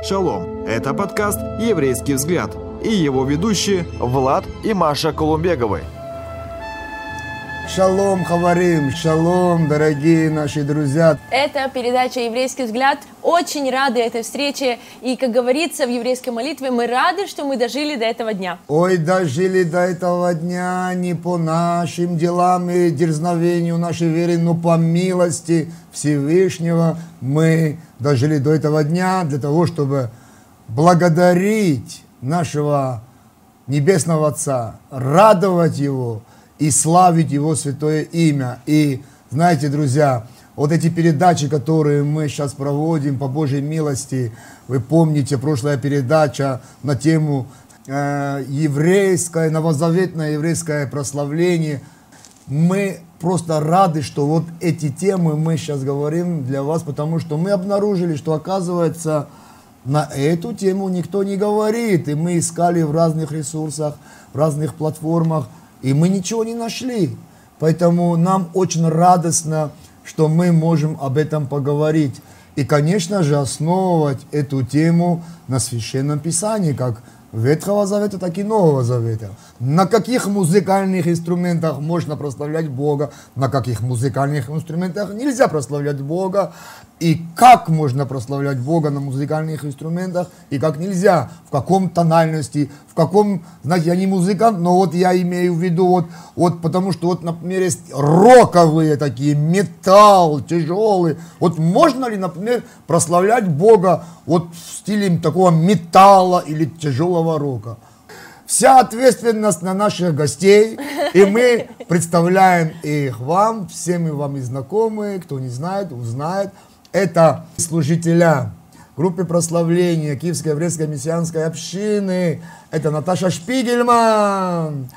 Шалом! Это подкаст «Еврейский взгляд» и его ведущие Влад и Маша Колумбеговы. Шалом, Хаварим, шалом, дорогие наши друзья. Это передача «Еврейский взгляд». Очень рады этой встрече. И, как говорится в еврейской молитве, мы рады, что мы дожили до этого дня. Ой, дожили до этого дня не по нашим делам и дерзновению нашей веры, но по милости Всевышнего мы дожили до этого дня для того, чтобы благодарить нашего Небесного Отца, радовать Его – и славить Его святое имя. И знаете, друзья, вот эти передачи, которые мы сейчас проводим по Божьей милости, вы помните, прошлая передача на тему э, еврейское, новозаветное еврейское прославление. Мы просто рады, что вот эти темы мы сейчас говорим для вас, потому что мы обнаружили, что оказывается на эту тему никто не говорит. И мы искали в разных ресурсах, в разных платформах, и мы ничего не нашли. Поэтому нам очень радостно, что мы можем об этом поговорить. И, конечно же, основывать эту тему на Священном Писании, как Ветхого Завета, так и Нового Завета. На каких музыкальных инструментах можно прославлять Бога, на каких музыкальных инструментах нельзя прославлять Бога, и как можно прославлять Бога на музыкальных инструментах, и как нельзя, в каком тональности, в каком, знаете, я не музыкант, но вот я имею в виду, вот, вот потому что вот, например, есть роковые такие, металл тяжелый, вот можно ли, например, прославлять Бога вот в стиле такого металла или тяжелого рока? Вся ответственность на наших гостей, и мы представляем их вам, все мы вам и знакомые, кто не знает, узнает – это служителя группы прославления Киевской еврейской мессианской общины. Это Наташа Шпигельман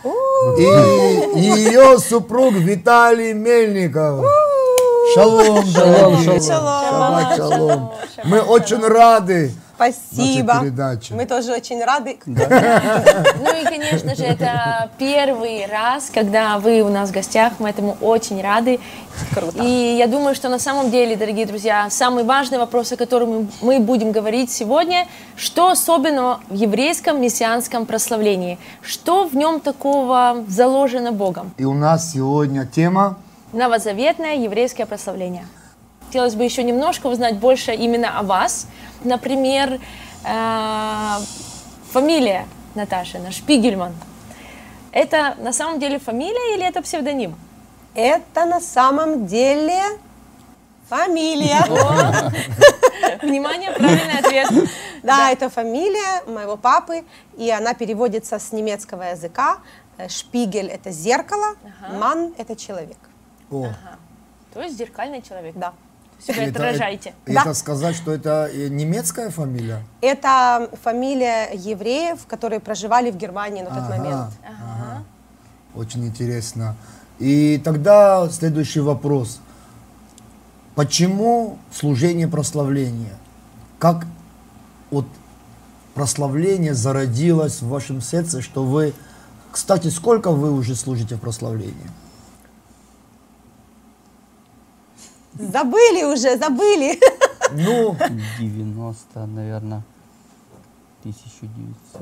и ее супруг Виталий Мельников. Шалом. Шалом, шалом. Мы очень рады Спасибо. Мы тоже очень рады. Ну и, конечно же, это первый раз, когда вы у нас в гостях. Мы этому очень рады. Круто. И я думаю, что на самом деле, дорогие друзья, самый важный вопрос, о котором мы будем говорить сегодня, что особенного в еврейском мессианском прославлении? Что в нем такого заложено Богом? И у нас сегодня тема Новозаветное еврейское прославление. Хотелось бы еще немножко узнать больше именно о вас. Например, э, фамилия Наташина, Шпигельман. Это на самом деле фамилия или это псевдоним? Это на самом деле фамилия. Внимание, правильный ответ. Да, это фамилия моего папы, и она переводится с немецкого языка. Э, Шпигель – это зеркало, ман – это человек. То есть зеркальный человек. Да. Себя это, отражаете. это Да. сказать, что это э, немецкая фамилия? Это фамилия евреев, которые проживали в Германии на тот Ага, момент. ага. Очень интересно. И тогда следующий вопрос. Почему служение прославления? Как вот прославление зародилось в вашем сердце, что вы... Кстати, сколько вы уже служите в прославлении? Забыли уже, забыли. Ну, 90, наверное, 1900.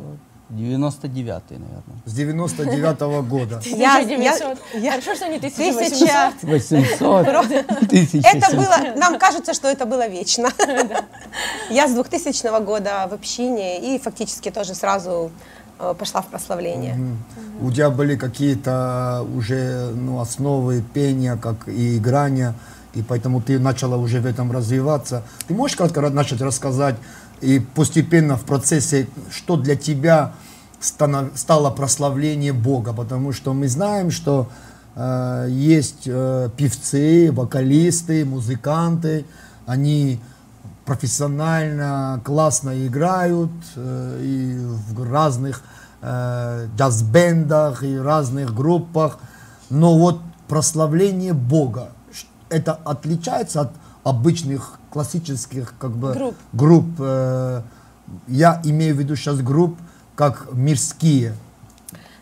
99 наверное. с 99 года. Я- 1900. я- я- Хорошо, что не Тысяча. 1800. 800, 1700. Это было, нам кажется, что это было вечно. Я с 2000 года в общине и фактически тоже сразу э, пошла в прославление. У тебя были какие-то уже ну, основы пения, как и играния, и поэтому ты начала уже в этом развиваться. Ты можешь ра- начать рассказать и постепенно в процессе, что для тебя стало прославление Бога? Потому что мы знаем, что э, есть э, певцы, вокалисты, музыканты, они профессионально, классно играют э, и в разных э, джаз-бендах и разных группах. Но вот прославление Бога, это отличается от обычных классических как бы Групп. групп, э, я имею в виду сейчас групп, как мирские.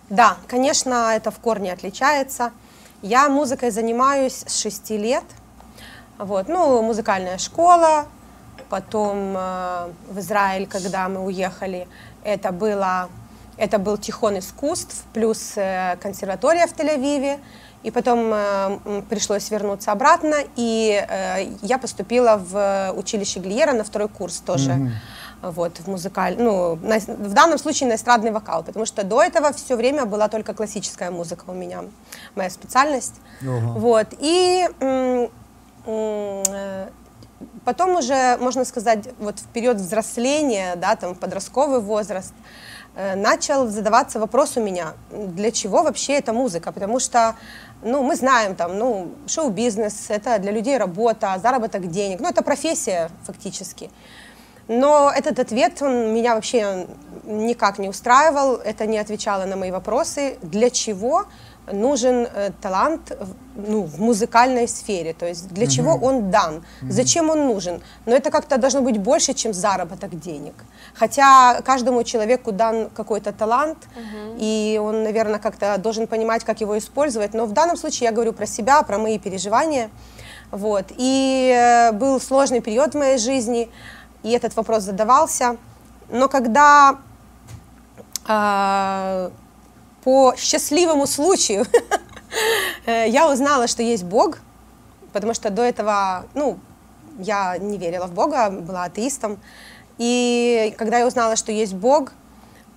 Да, конечно, это в корне отличается. Я музыкой занимаюсь с 6 лет. Вот, ну, музыкальная школа, Потом э, в Израиль, когда мы уехали, это было это был Тихон искусств плюс э, консерватория в Тель-Авиве. И потом э, пришлось вернуться обратно, и э, я поступила в училище Глиера на второй курс тоже. Вот, в музыкаль... ну, на- в данном случае на эстрадный вокал, потому что до этого все время была только классическая музыка у меня, моя специальность. Ага. Вот, и э, потом уже, можно сказать, вот в период взросления, да, там, подростковый возраст, э, начал задаваться вопрос у меня, для чего вообще эта музыка, потому что, ну, мы знаем, там, ну, шоу-бизнес, это для людей работа, заработок денег, ну, это профессия фактически. Но этот ответ, он меня вообще никак не устраивал, это не отвечало на мои вопросы, для чего нужен э, талант в, ну, в музыкальной сфере, то есть для чего он дан, зачем он нужен. Но это как-то должно быть больше, чем заработок денег. Хотя каждому человеку дан какой-то талант, и он, наверное, как-то должен понимать, как его использовать. Но в данном случае я говорю про себя, про мои переживания. Вот. И э, был сложный период в моей жизни, и этот вопрос задавался. Но когда а, по счастливому случаю э, я узнала, что есть Бог, потому что до этого, ну, я не верила в Бога, была атеистом. И когда я узнала, что есть Бог,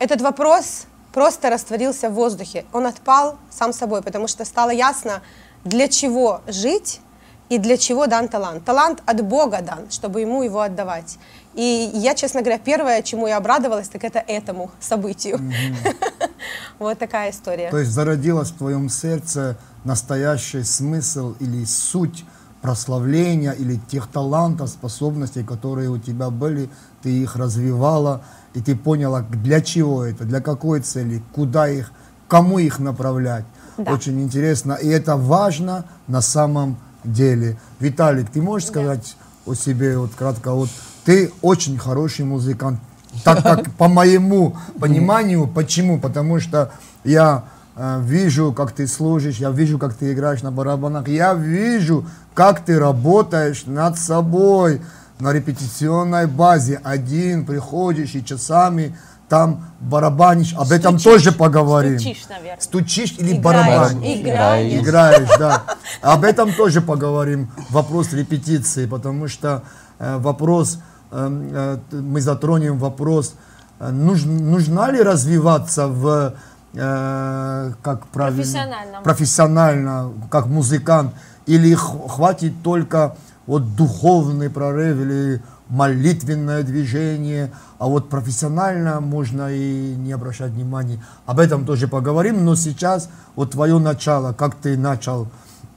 этот вопрос просто растворился в воздухе. Он отпал сам собой, потому что стало ясно, для чего жить и для чего дан талант. Талант от Бога дан, чтобы ему его отдавать. И я, честно говоря, первое, чему я обрадовалась, так это этому событию. Вот такая история. То есть зародилась в твоем сердце настоящий смысл или суть прославления или тех талантов, способностей, которые у тебя были, ты их развивала, и ты поняла, для чего это, для какой цели, куда их, кому их направлять. Да. Очень интересно, и это важно на самом деле. Виталик, ты можешь сказать о себе вот кратко, вот ты очень хороший музыкант, так как по моему пониманию, почему? Потому что я э, вижу, как ты служишь, я вижу, как ты играешь на барабанах, я вижу, как ты работаешь над собой на репетиционной базе. Один приходишь и часами там барабанишь. Об этом Стучишь. тоже поговорим. Стучишь, наверное. Стучишь или Играешь, барабанишь? играешь. Играешь, да. Об этом тоже поговорим. Вопрос репетиции, потому что э, вопрос, мы затронем вопрос, э, нуж- нужна ли развиваться в э, как правильно, Профессиональном. профессионально, как музыкант, или хватит только вот духовный прорыв или молитвенное движение, а вот профессионально можно и не обращать внимания. Об этом тоже поговорим, но сейчас вот твое начало, как ты начал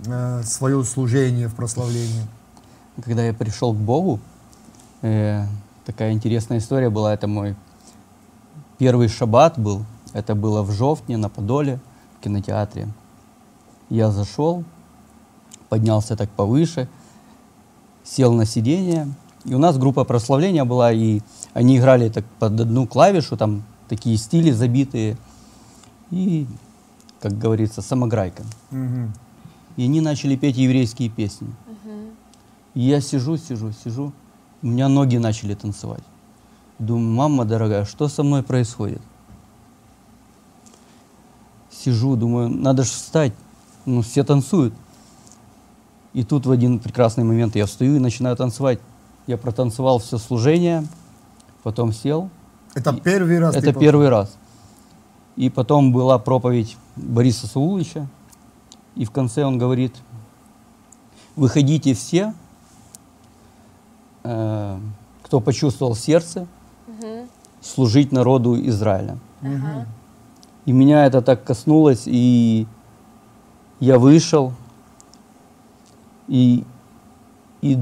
э, свое служение в прославлении. Когда я пришел к Богу, э, такая интересная история была. Это мой первый шаббат был. Это было в Жовтне, на Подоле, в кинотеатре. Я зашел, поднялся так повыше, сел на сиденье. И у нас группа прославления была, и они играли так под одну клавишу, там такие стили забитые. И, как говорится, самограйка. Мгм. И они начали петь еврейские песни. И я сижу, сижу, сижу. У меня ноги начали танцевать. Думаю, мама дорогая, что со мной происходит? Сижу, думаю, надо же встать. Ну, все танцуют. И тут в один прекрасный момент я встаю и начинаю танцевать. Я протанцевал все служение, потом сел. Это первый раз? Это первый раз. И потом была проповедь Бориса Сауловича. И в конце он говорит, выходите все, э, кто почувствовал сердце, служить народу Израиля. И меня это так коснулось, и я вышел, и, и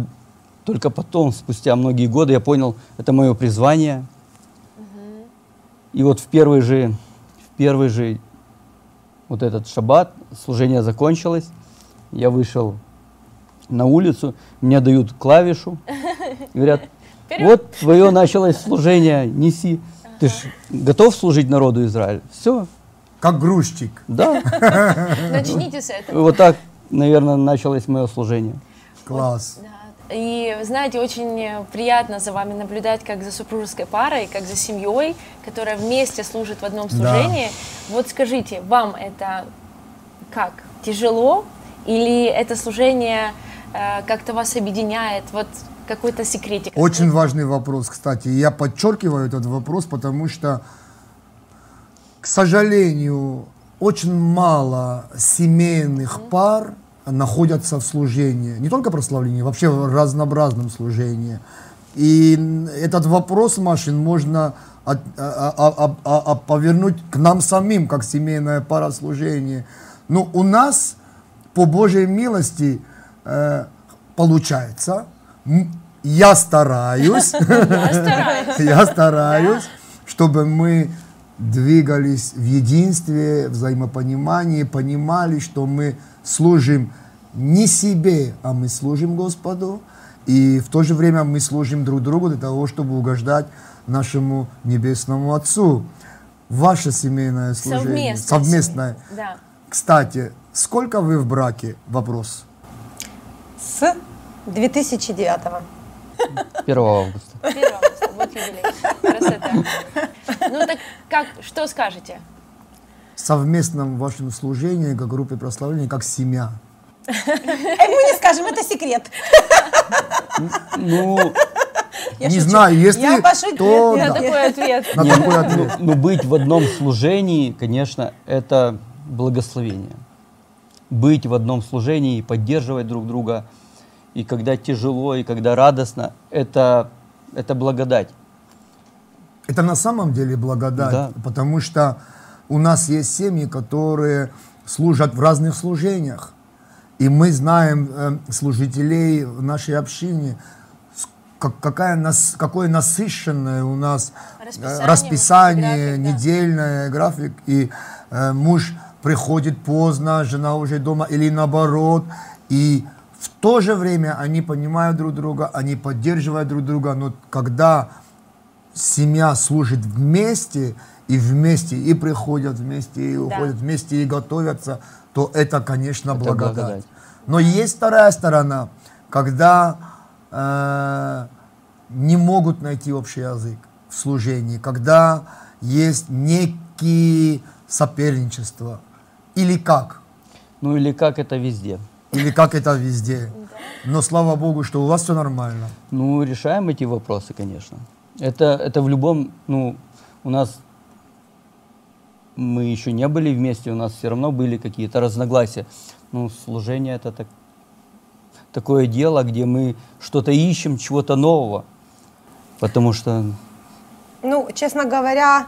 только потом, спустя многие годы, я понял, это мое призвание. И вот в первый же, в первый же вот этот шаббат, служение закончилось, я вышел на улицу, мне дают клавишу, говорят, вот твое началось служение, неси. Ты ж готов служить народу Израиля? Все, Как грузчик. да. Начните с этого. Вот так, наверное, началось мое служение. Класс. Да. И, знаете, очень приятно за вами наблюдать, как за супружеской парой, как за семьей, которая вместе служит в одном служении. Вот скажите, вам это как? Тяжело? Или это служение как-то вас объединяет? Вот какой-то секретик? Очень важный вопрос, кстати. Я подчеркиваю этот вопрос, потому что, к сожалению, очень мало семейных пар находятся в служении. Не только прославлении, вообще в разнообразном служении. И этот вопрос, Машин, можно от- а- а- а- а- а- повернуть к нам самим, как семейная пара служения. Но у нас, по Божьей милости, э, получается. Я стараюсь. Я стараюсь, чтобы мы двигались в единстве, взаимопонимании, понимали, что мы служим не себе, а мы служим Господу. И в то же время мы служим друг другу для того, чтобы угождать нашему Небесному Отцу. Ваше семейное служение. Совместное. Совместное. Да. Кстати, сколько вы в браке? Вопрос. С 2009 1 августа. 1 августа, вот юбилей. Красота. Ну так как, что скажете? В совместном вашем служении, как группе прославления, как семья. Э, Мы не скажем, это секрет. Ну, Я не шучу. знаю, если Я пошутила. то Нет, да. Такой ответ. на такой ну, ответ. ну, быть в одном служении, конечно, это благословение. Быть в одном служении и поддерживать друг друга, и когда тяжело, и когда радостно, это, это благодать. Это на самом деле благодать, Да. потому что у нас есть семьи, которые служат в разных служениях. И мы знаем э, служителей в нашей общине, как- какая нас, какое насыщенное у нас э, Расписание, расписание, график, да. недельное, график. И э, муж приходит поздно, жена уже дома, или наоборот. И в то же время они понимают друг друга, они поддерживают друг друга. Но когда семья служит вместе, и вместе и приходят вместе, и уходят вместе, и готовятся, то это, конечно, Это благодать. благодать. Но есть вторая сторона, когда э, не могут найти общий язык в служении, когда есть некие соперничества. Или как? Ну или как это везде. Или как это везде. Но слава Богу, что у вас все нормально. Ну, решаем эти вопросы, конечно. Это, это в любом, ну, у нас мы еще не были вместе, у нас все равно были какие-то разногласия. Ну, служение это так, такое дело, где мы что-то ищем, чего-то нового. Потому что Ну, честно говоря,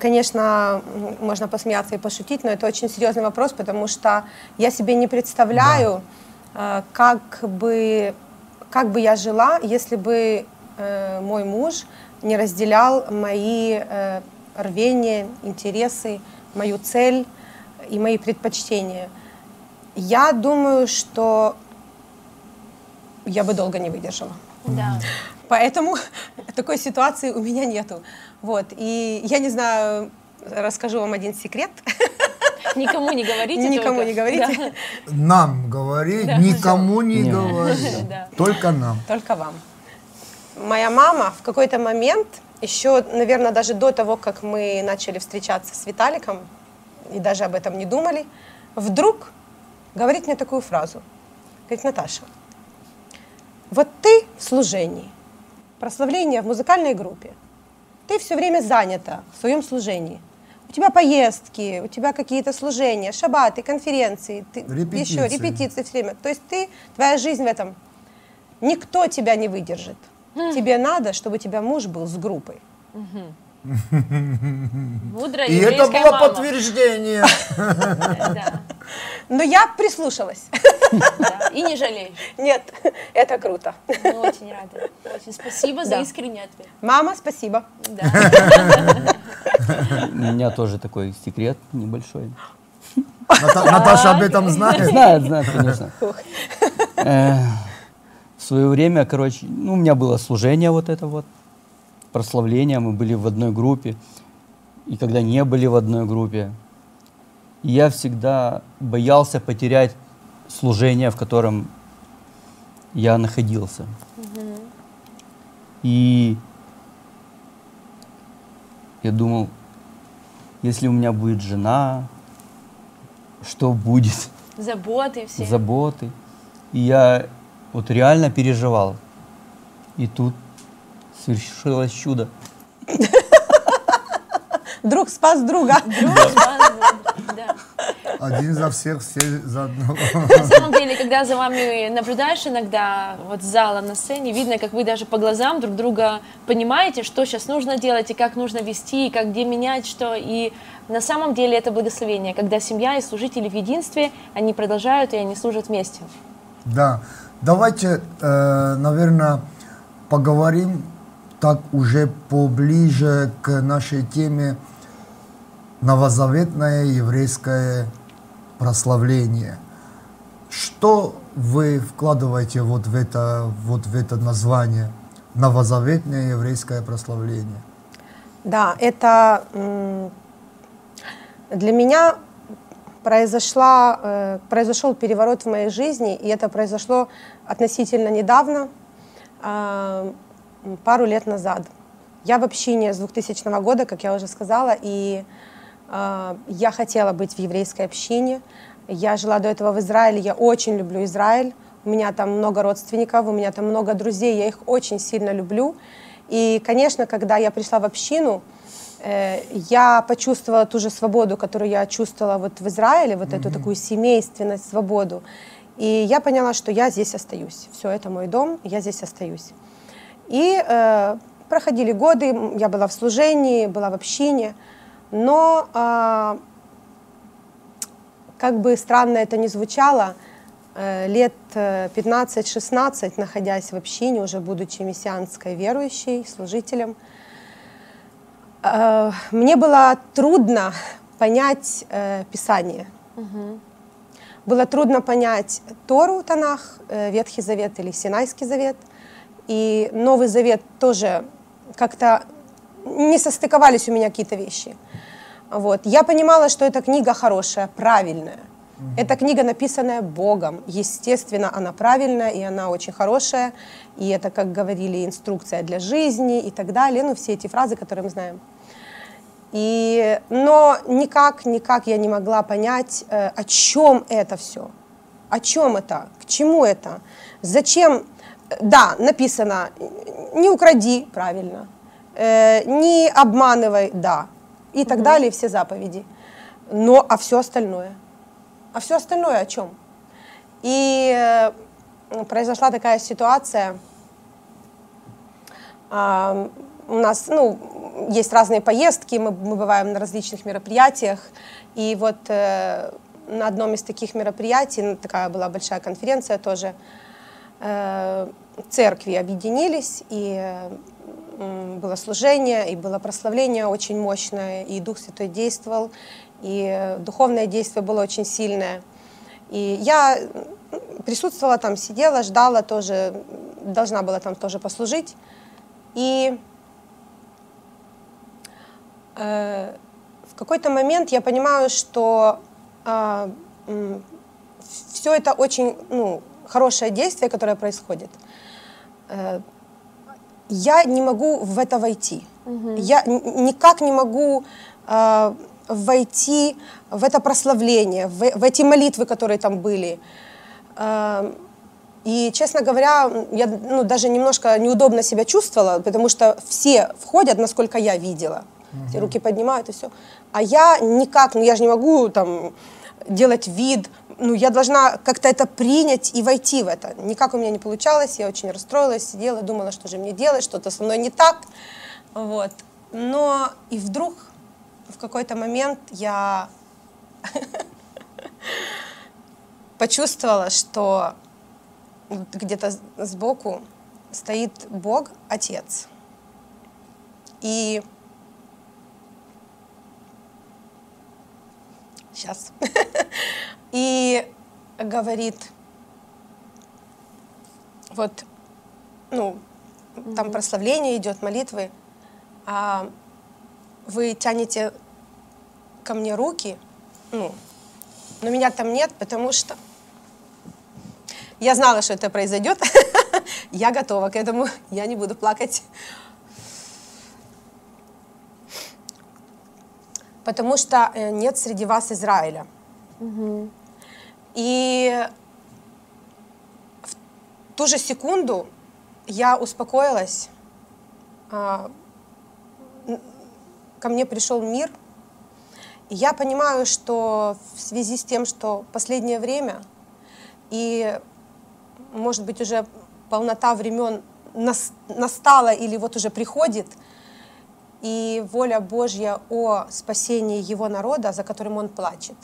конечно, м, можно посмеяться и пошутить, но это очень серьезный вопрос, потому что я себе не представляю, э, как бы, как бы я жила, если бы э, мой муж не разделял мои э, рвения, интересы, мою цель и мои предпочтения. Я думаю, что я бы долго не выдержала. Да. Поэтому такой ситуации у меня нету. Вот. И я не знаю, расскажу вам один секрет. Никому не говорите. Никому только. не говорите, Нам говори, никому не Не. говори. Да. Только нам. только вам. Моя мама в какой-то момент, еще, наверное, даже до того, как мы начали встречаться с Виталиком, и даже об этом не думали, вдруг говорит мне такую фразу. Говорит, Наташа, вот ты в служении, прославление в музыкальной группе, ты все время занята в своем служении. У тебя поездки, у тебя какие-то служения, шабаты, конференции, ты, Репетиции. еще репетиции все время. То есть ты, твоя жизнь в этом, никто тебя не выдержит. Тебе надо, чтобы у тебя муж был с группой. Мудрая И это было мама. подтверждение. Но я прислушалась. И не жалеешь. Нет, это круто. Мы очень рады. Очень спасибо за искренний ответ. Мама, спасибо. Да. у меня тоже такой секрет небольшой. Ната- Наташа об этом знает. Знает, знает, конечно. Э, В свое время, короче, ну, у меня было служение вот это вот, прославление, мы были в одной группе. И когда не были в одной группе, я всегда боялся потерять служение, в котором я находился. И я думал, если у меня будет жена, что будет? Заботы все. Заботы. И я вот реально переживал. И тут совершилось чудо. Друг спас друга. Да. Один за всех, все за одного. На самом деле, когда за вами наблюдаешь иногда вот с зала на сцене, видно, как вы даже по глазам друг друга понимаете, что сейчас нужно делать и как нужно вести, и как где менять что. И на самом деле это благословение, когда семья и служители в единстве, они продолжают и они служат вместе. Да, давайте, э, наверное, поговорим так уже поближе к нашей теме новозаветное еврейское прославление. Что вы вкладываете вот в это, вот в это название новозаветное еврейское прославление? Да, это для меня произошла, э, произошел переворот в моей жизни, и это произошло относительно недавно, м, пару лет назад. Я в общине с 2000 года, как я уже сказала, и а, я хотела быть в еврейской общине. Я жила до этого в Израиле, я очень люблю Израиль. У меня там много родственников, у меня там много друзей, я их очень сильно люблю. И, конечно, когда я пришла в общину, э, я почувствовала ту же свободу, которую я чувствовала вот в Израиле, вот эту такую семейственность, свободу. И я поняла, что я здесь остаюсь. Все, это мой дом, я здесь остаюсь. И э, проходили годы, я была в служении, была в общине, но а, как бы странно это ни звучало, э, лет э, 15-16, находясь в общине, уже будучи мессианской верующей, служителем, э, мне было трудно понять э, Писание. Было трудно понять Тору, Танах, э, Ветхий Завет или Синайский Завет. И Новый Завет тоже как-то не состыковались у меня какие-то вещи. Вот. Я понимала, что эта книга хорошая, правильная. Эта книга, написанная Богом. Естественно, она правильная, и она очень хорошая. И это, как говорили, инструкция для жизни и так далее. Ну, все эти фразы, которые мы знаем. И, но никак, никак я не могла понять, э, о чем это все. О чем это? К чему это? Зачем? Э, Да, написано, не укради, правильно. Э, не обманывай, да. И так далее, все заповеди. Но, а все остальное? А все остальное о чем? И э, произошла такая ситуация, а, у нас, ну, есть разные поездки, мы, мы бываем на различных мероприятиях, и вот э, на одном из таких мероприятий, ну, такая была большая конференция тоже, э, церкви объединились, и э, было служение, и было прославление очень мощное, и Дух Святой действовал, и э, духовное действие было очень сильное. И я присутствовала там, сидела, ждала тоже, должна была там тоже послужить. И э, в какой-то момент я понимаю, что все это очень ну, хорошее действие, которое происходит. Э, я не могу в это войти. Я н- никак не могу э, войти в это прославление, в, в эти молитвы, которые там были. Э, и, честно говоря, я ну, даже немножко неудобно себя чувствовала, потому что все входят, насколько я видела. Все руки поднимают и все. А я никак, ну я же не могу там делать вид, ну я должна как-то это принять и войти в это. Никак у меня не получалось, я очень расстроилась, сидела, думала, что же мне делать, что-то со мной не так. Вот. Но и вдруг в какой-то момент я почувствовала, что где-то сбоку стоит Бог, Отец. И сейчас. И говорит, вот, ну, там прославление идет, молитвы, а вы тянете ко мне руки, ну, но меня там нет, потому что Я знала, что это произойдет. Я готова к этому. Я не буду плакать. Потому что э, нет среди вас Израиля. И в ту же секунду я успокоилась. а, Ко мне пришел мир. И я понимаю, что в связи с тем, что последнее время и, может быть, уже полнота времен нас- настала или вот уже приходит, и воля Божья о спасении его народа, за которым он плачет,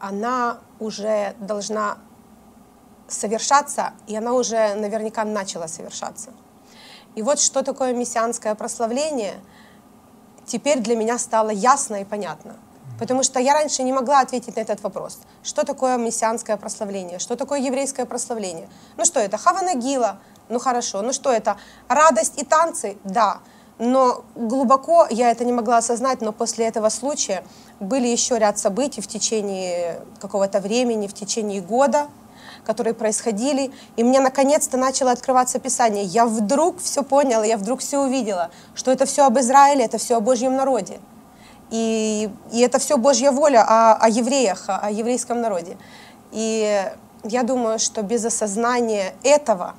она уже должна совершаться, и она уже наверняка начала совершаться. И вот что такое мессианское прославление, теперь для меня стало ясно и понятно. Потому что я раньше не могла ответить на этот вопрос. Что такое мессианское прославление? Что такое еврейское прославление? Ну что это? Хаванагила? Ну хорошо. Ну что это? Радость и танцы? Да. Но глубоко я это не могла осознать, но после этого случая были еще ряд событий в течение какого-то времени, в течение года, которые происходили, и мне наконец-то начало открываться Писание. Я вдруг все поняла, я вдруг все увидела, что это все об Израиле, это все о Божьем народе. И, и это все Божья воля о, о евреях, о, о еврейском народе. И я думаю, что без осознания этого,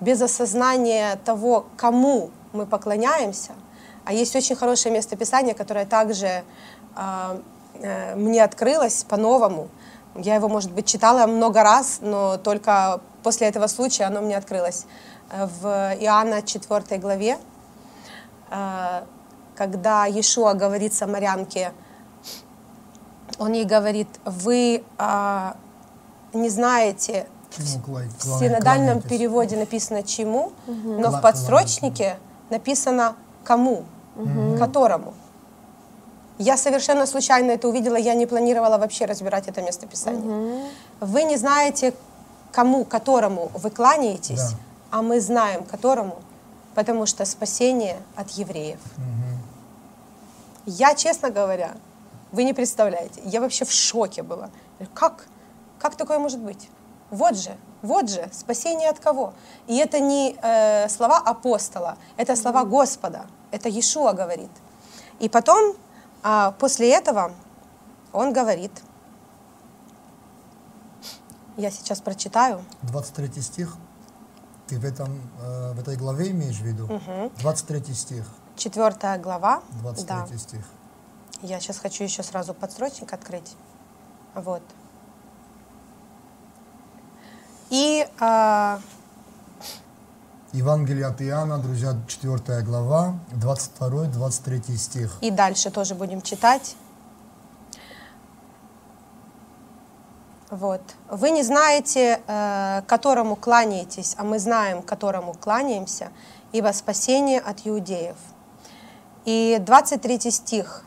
без осознания того, кому мы поклоняемся, а есть очень хорошее место Писания, которое также а, э, мне открылось по-новому. Я его, может быть, читала много раз, но только после этого случая оно мне открылось. Э, В Иоанна 4 главе, э, когда Иешуа говорит самарянке, он ей говорит, вы а, не знаете, Чему кланя- в синодальном переводе написано чему, но в подстрочнике написано кому, которому. Я совершенно случайно это увидела, я не планировала вообще разбирать это местописание. Вы не знаете, кому, которому вы кланяетесь, Да. а мы знаем, которому, потому что спасение от евреев. Я, честно говоря, вы не представляете, я вообще в шоке была. Как? Как такое может быть? Вот же, вот же, спасение от кого? И это не э, слова апостола, это слова Господа, это Иешуа говорит. И потом, а, после этого, он говорит, я сейчас прочитаю, 23 стих. Ты в, этом, э, в этой главе имеешь в виду? 23 стих. 4 глава, 23 да, стих. я сейчас хочу еще сразу подстрочник открыть, вот. И а, Евангелие от Иоанна, друзья, 4 глава, 22-23 стих. И дальше тоже будем читать. Вот. Вы не знаете, э, которому кланяетесь, а мы знаем, которому кланяемся, ибо спасение от иудеев. И 23 стих.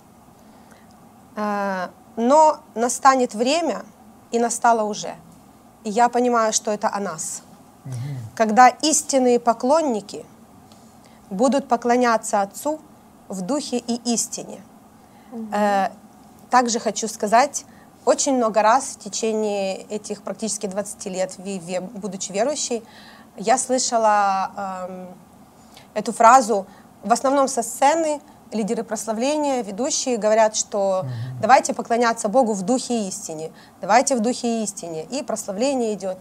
Э, Но настанет время, и настало уже. Я понимаю, что это о нас. Когда истинные поклонники будут поклоняться Отцу в духе и истине. Э, Также хочу сказать, очень много раз в течение этих практически 20 лет, будучи верующей, я слышала эм, эту фразу в основном со сцены, лидеры прославления, ведущие говорят, что давайте поклоняться Богу в духе и истине, давайте в духе и истине, и прославление идет.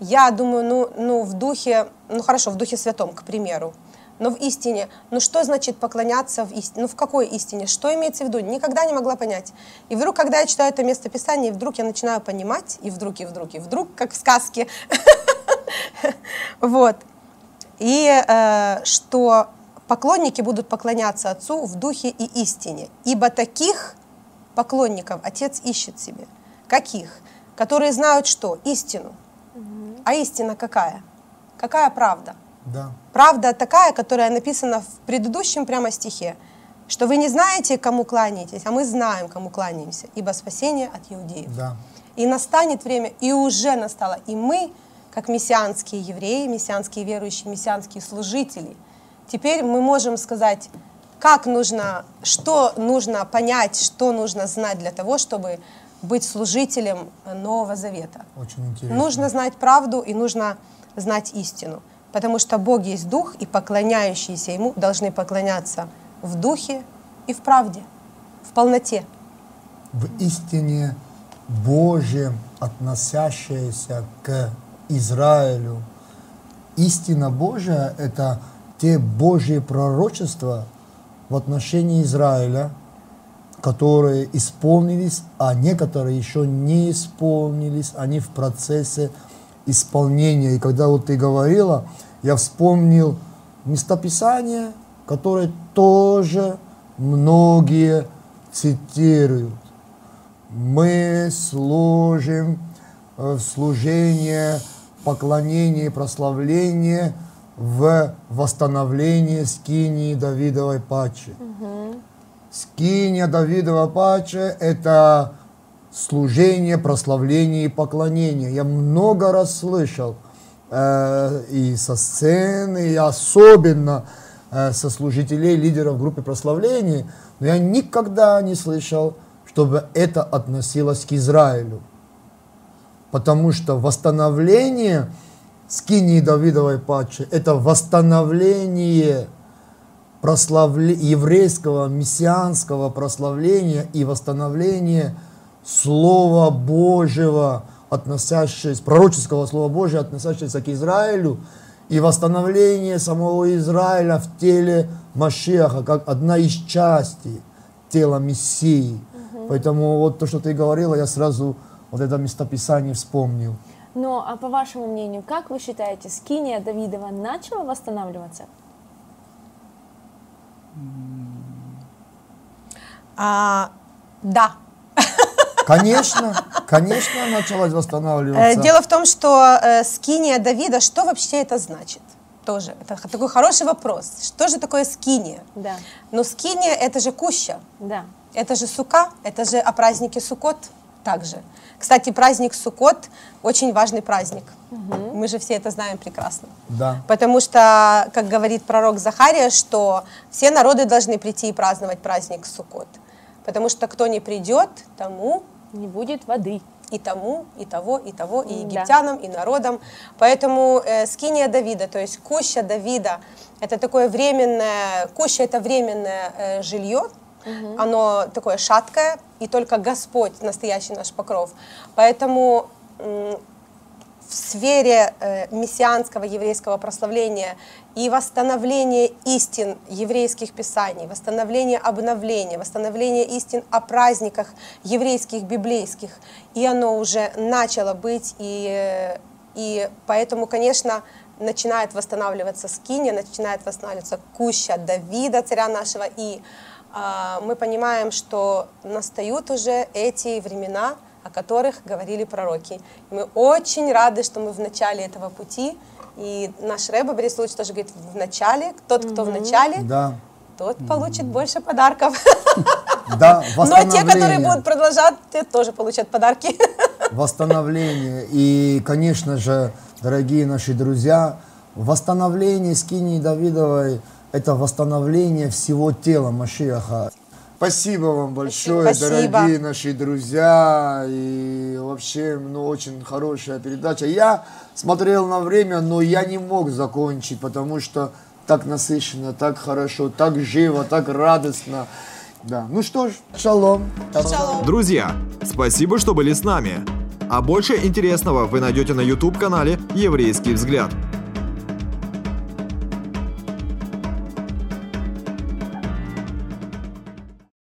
Я думаю, ну, ну в духе, ну хорошо, в духе святом, к примеру, но в истине. Ну что значит поклоняться в истине? Ну в какой истине? Что имеется в виду? Никогда не могла понять. И вдруг, когда я читаю это местописание, вдруг я начинаю понимать, и вдруг, и вдруг, и вдруг, как в сказке. Вот. И э, что поклонники будут поклоняться Отцу в духе и истине. Ибо таких поклонников Отец ищет себе. Каких? Которые знают что? Истину. А истина какая? Какая правда? Да. Правда такая, которая написана в предыдущем прямо стихе, что вы не знаете, кому кланяетесь, а мы знаем, кому кланяемся, ибо спасение от иудеев. Да. И настанет время, и уже настало, и мы, как мессианские евреи, мессианские верующие, мессианские служители, теперь мы можем сказать, как нужно, что нужно понять, что нужно знать для того, чтобы быть служителем Нового Завета. Очень интересно. Нужно знать правду и нужно знать истину. Потому что Бог есть Дух, и поклоняющиеся Ему должны поклоняться в Духе и в правде, в полноте. в истине Божьем, относящаяся к Израилю. Истина Божия – это те Божьи пророчества в отношении Израиля, которые исполнились, а некоторые еще не исполнились, они в процессе исполнения. И когда вот ты говорила, я вспомнил местописание, которое тоже многие цитируют. Мы служим э, в служение, поклонение прославление в восстановлении скинии Давидовой пачи. Скиния Давидова пача – это служение, прославление и поклонение. Я много раз слышал э, и со сцены, и особенно э, со служителей, лидеров группы прославления, но я никогда не слышал, чтобы это относилось к Израилю. Потому что восстановление скинии Давидовой пачи – это восстановление прославле... еврейского мессианского прославления и восстановления Слова Божьего, относящееся, пророческого Слова Божьего, относящегося к Израилю, и восстановление самого Израиля в теле Машеха, как одна из частей тела Мессии. Поэтому вот то, что ты говорила, я сразу вот это местописание вспомнил. Но, а по вашему мнению, как вы считаете, скиния Давидова начала восстанавливаться? А, да. Конечно, конечно, началась Э, восстанавливаться. Дело в том, что э, скиния Давида, что вообще это значит? Тоже, это такой хороший вопрос. Что же такое скиния? Да, Ну, скиния это же куща, да. это же сука, это же о празднике Суккот также. Кстати, праздник Суккот очень важный праздник. Мы же все это знаем прекрасно. Да. Потому что, как говорит пророк Захария, что все народы должны прийти и праздновать праздник Суккот. Потому что кто не придет, тому Не будет воды. и тому, и того, и того, и Да. египтянам, и народам. Поэтому э, скиния Давида, то есть куща Давида, это такое временное, куща это временное э, жилье, оно такое шаткое, и только Господь настоящий наш покров. Поэтому в сфере э, мессианского еврейского прославления и восстановления истин еврейских писаний, восстановления обновления, восстановления истин о праздниках еврейских, библейских, и оно уже начало быть, и, и поэтому, конечно, начинает восстанавливаться скиния, начинает восстанавливаться куща Давида, царя нашего, и мы понимаем, что настают уже эти времена, о которых говорили пророки. И мы очень рады, что мы в начале этого пути. И наш Рэба Борис Луч тоже говорит, в начале, тот, кто в начале, Да, тот получит больше подарков. да, Но те, которые восстановление. будут продолжать, те тоже получат подарки. восстановление. И, конечно же, дорогие наши друзья, восстановление скинии Давидовой – это восстановление всего тела Машиаха. Спасибо вам большое, Спасибо. дорогие наши друзья. И вообще, ну, очень хорошая передача. Я смотрел на время, но я не мог закончить, потому что так насыщенно, так хорошо, так живо, так радостно. Да. Ну что ж, шалом. Шалом. Друзья, спасибо, что были с нами. А больше интересного вы найдете на YouTube-канале «Еврейский взгляд».